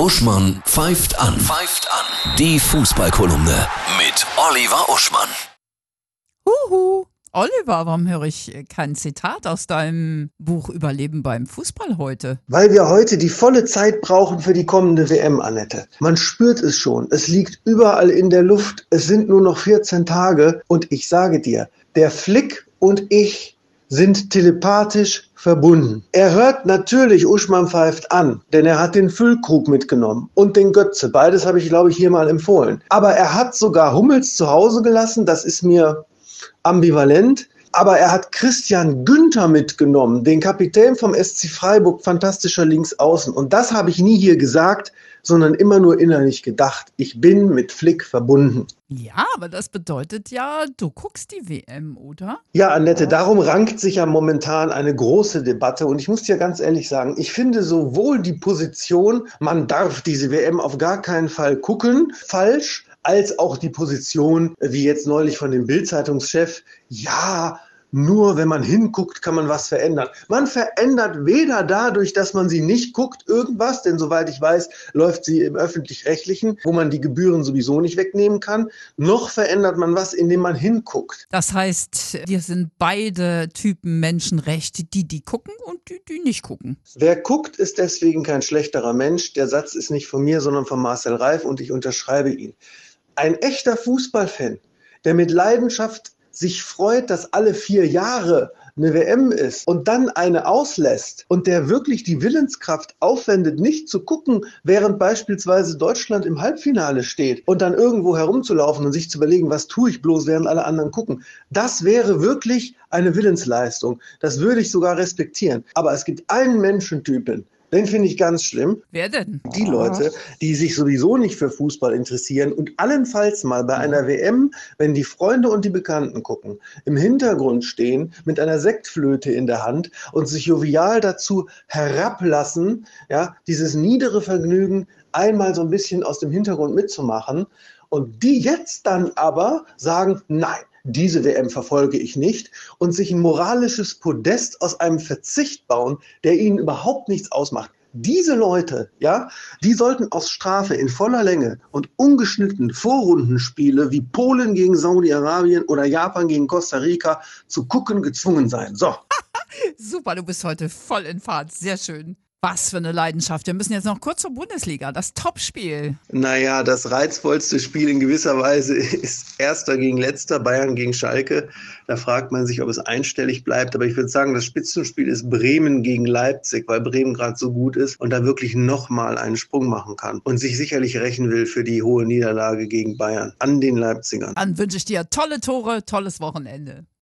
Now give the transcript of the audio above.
Uschmann pfeift an. Pfeift an. Die Fußballkolumne mit Oliver Uschmann. Huhu. Oliver, warum höre ich kein Zitat aus deinem Buch Überleben beim Fußball heute? Weil wir heute die volle Zeit brauchen für die kommende WM, Annette. Man spürt es schon. Es liegt überall in der Luft. Es sind nur noch 14 Tage. Und ich sage dir, der Flick und ich sind telepathisch verbunden. Er hört natürlich Uschmann pfeift an, denn er hat den Füllkrug mitgenommen und den Götze. Beides habe ich, glaube ich, hier mal empfohlen. Aber er hat sogar Hummels zu Hause gelassen. Das ist mir ambivalent. Aber er hat Christian Günther mitgenommen, den Kapitän vom SC Freiburg, fantastischer Linksaußen. Und das habe ich nie hier gesagt, sondern immer nur innerlich gedacht. Ich bin mit Flick verbunden. Ja, aber das bedeutet ja, du guckst die WM, oder? Ja, Annette, darum rankt sich ja momentan eine große Debatte. Und ich muss dir ganz ehrlich sagen, ich finde sowohl die Position, man darf diese WM auf gar keinen Fall gucken, falsch, als auch die Position, wie jetzt neulich von dem Bildzeitungschef, ja, nur wenn man hinguckt, kann man was verändern. Man verändert weder dadurch, dass man sie nicht guckt, irgendwas, denn soweit ich weiß, läuft sie im öffentlich-rechtlichen, wo man die Gebühren sowieso nicht wegnehmen kann, noch verändert man was, indem man hinguckt. Das heißt, dir sind beide Typen Menschen recht, die die gucken und die, die nicht gucken. Wer guckt, ist deswegen kein schlechterer Mensch. Der Satz ist nicht von mir, sondern von Marcel Reif und ich unterschreibe ihn. Ein echter Fußballfan, der mit Leidenschaft sich freut, dass alle vier Jahre eine WM ist und dann eine auslässt und der wirklich die Willenskraft aufwendet, nicht zu gucken, während beispielsweise Deutschland im Halbfinale steht und dann irgendwo herumzulaufen und sich zu überlegen, was tue ich bloß, während alle anderen gucken. Das wäre wirklich eine Willensleistung. Das würde ich sogar respektieren. Aber es gibt einen Menschentypen, den finde ich ganz schlimm. Wer denn? Die Leute, die sich sowieso nicht für Fußball interessieren und allenfalls mal bei einer WM, wenn die Freunde und die Bekannten gucken, im Hintergrund stehen mit einer Sektflöte in der Hand und sich jovial dazu herablassen, ja, dieses niedere Vergnügen einmal so ein bisschen aus dem Hintergrund mitzumachen und die jetzt dann aber sagen, nein, diese WM verfolge ich nicht und sich ein moralisches Podest aus einem Verzicht bauen, der ihnen überhaupt nichts ausmacht. Diese Leute, ja, die sollten aus Strafe in voller Länge und ungeschnitten Vorrundenspiele wie Polen gegen Saudi-Arabien oder Japan gegen Costa Rica zu gucken gezwungen sein. So. Super, du bist heute voll in Fahrt. Sehr schön. Was für eine Leidenschaft. Wir müssen jetzt noch kurz zur Bundesliga. Das Topspiel. Naja, das reizvollste Spiel in gewisser Weise ist Erster gegen Letzter, Bayern gegen Schalke. Da fragt man sich, ob es einstellig bleibt. Aber ich würde sagen, das Spitzenspiel ist Bremen gegen Leipzig, weil Bremen gerade so gut ist und da wirklich nochmal einen Sprung machen kann und sich sicherlich rächen will für die hohe Niederlage gegen Bayern an den Leipzigern. Dann wünsche ich dir tolle Tore, tolles Wochenende.